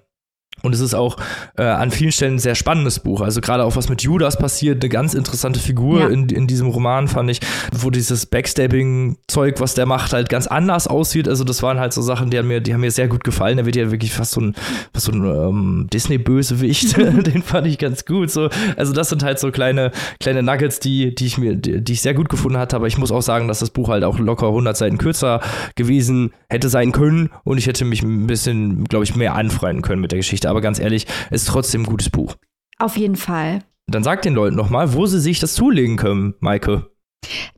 Und es ist auch äh, an vielen Stellen ein sehr spannendes Buch. Also gerade auch was mit Judas passiert, eine ganz interessante Figur ja. in, in diesem Roman, fand ich, wo dieses Backstabbing-Zeug, was der macht, halt ganz anders aussieht. Also das waren halt so Sachen, die haben mir, die haben mir sehr gut gefallen. Der wird ja wirklich fast so ein, fast so ein ähm, Disney-Bösewicht. (laughs) (laughs) Den fand ich ganz gut. So. Also das sind halt so kleine, kleine Nuggets, die, die ich mir, die, die ich sehr gut gefunden hatte. Aber ich muss auch sagen, dass das Buch halt auch locker 100 Seiten kürzer gewesen hätte sein können. Und ich hätte mich ein bisschen, glaube ich, mehr anfreunden können mit der Geschichte aber ganz ehrlich, ist trotzdem ein gutes Buch. Auf jeden Fall. Dann sag den Leuten nochmal, wo sie sich das zulegen können, Maike.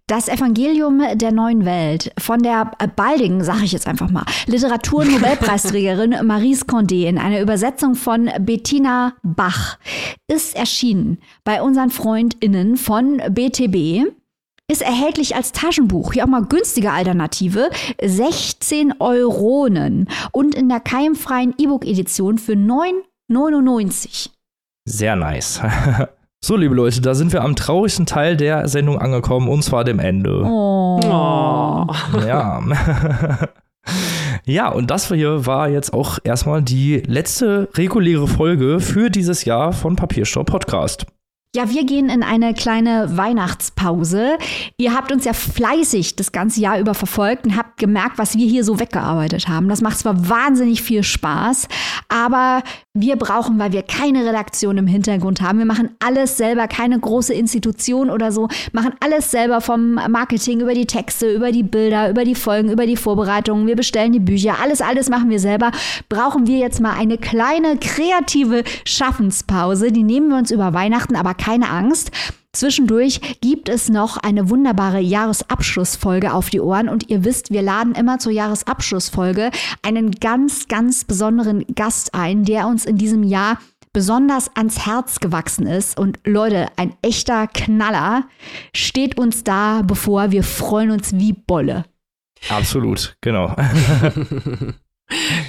Das Evangelium der neuen Welt von der baldigen, sage ich jetzt einfach mal, Literaturnobelpreisträgerin (laughs) Maries Condé in einer Übersetzung von Bettina Bach ist erschienen bei unseren FreundInnen von BTB ist erhältlich als Taschenbuch, hier auch mal günstige Alternative, 16 Euronen und in der keimfreien E-Book-Edition für 9,99. Sehr nice. (laughs) So, liebe Leute, da sind wir am traurigsten Teil der Sendung angekommen, und zwar dem Ende. Oh. oh. Ja. (laughs) ja, und das hier war jetzt auch erstmal die letzte reguläre Folge für dieses Jahr von Papierstau Podcast. Ja, wir gehen in eine kleine Weihnachtspause. Ihr habt uns ja fleißig das ganze Jahr über verfolgt und habt gemerkt, was wir hier so weggearbeitet haben. Das macht zwar wahnsinnig viel Spaß, aber wir brauchen, weil wir keine Redaktion im Hintergrund haben. Wir machen alles selber, keine große Institution oder so, machen alles selber vom Marketing über die Texte, über die Bilder, über die Folgen, über die Vorbereitungen. Wir bestellen die Bücher, alles, alles machen wir selber. Brauchen wir jetzt mal eine kleine kreative Schaffenspause. Die nehmen wir uns über Weihnachten, aber keine Angst. Zwischendurch gibt es noch eine wunderbare Jahresabschlussfolge auf die Ohren und ihr wisst, wir laden immer zur Jahresabschlussfolge einen ganz, ganz besonderen Gast ein, der uns in diesem Jahr besonders ans Herz gewachsen ist. Und Leute, ein echter Knaller steht uns da bevor. Wir freuen uns wie Bolle. Absolut, genau. (laughs) (laughs)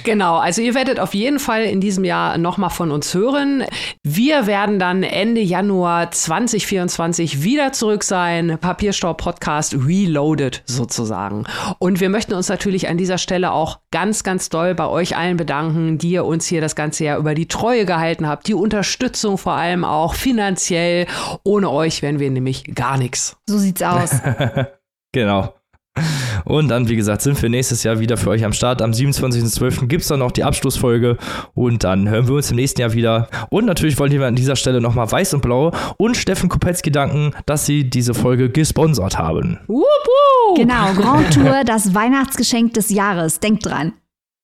Genau, also ihr werdet auf jeden Fall in diesem Jahr nochmal von uns hören. Wir werden dann Ende Januar 2024 wieder zurück sein. Papierstaub Podcast Reloaded sozusagen. Und wir möchten uns natürlich an dieser Stelle auch ganz, ganz doll bei euch allen bedanken, die ihr uns hier das ganze Jahr über die Treue gehalten habt. Die Unterstützung vor allem auch finanziell. Ohne euch wären wir nämlich gar nichts. So sieht's aus. (laughs) genau. Und dann, wie gesagt, sind wir nächstes Jahr wieder für euch am Start. Am 27.12. gibt es dann noch die Abschlussfolge und dann hören wir uns im nächsten Jahr wieder. Und natürlich wollen wir an dieser Stelle nochmal Weiß und Blau und Steffen Kopetzky danken, dass sie diese Folge gesponsert haben. Genau, Grand Tour, das Weihnachtsgeschenk des Jahres. Denkt dran.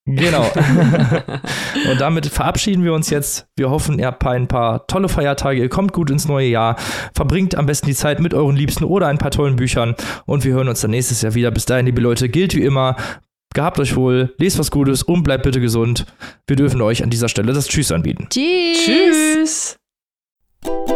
Genau. (laughs) und damit verabschieden wir uns jetzt. Wir hoffen, ihr habt ein paar tolle Feiertage, ihr kommt gut ins neue Jahr, verbringt am besten die Zeit mit euren Liebsten oder ein paar tollen Büchern und wir hören uns dann nächstes Jahr wieder. Bis dahin, liebe Leute, gilt wie immer, gehabt euch wohl, lest was Gutes und bleibt bitte gesund. Wir dürfen euch an dieser Stelle das Tschüss anbieten. Tschüss. Tschüss.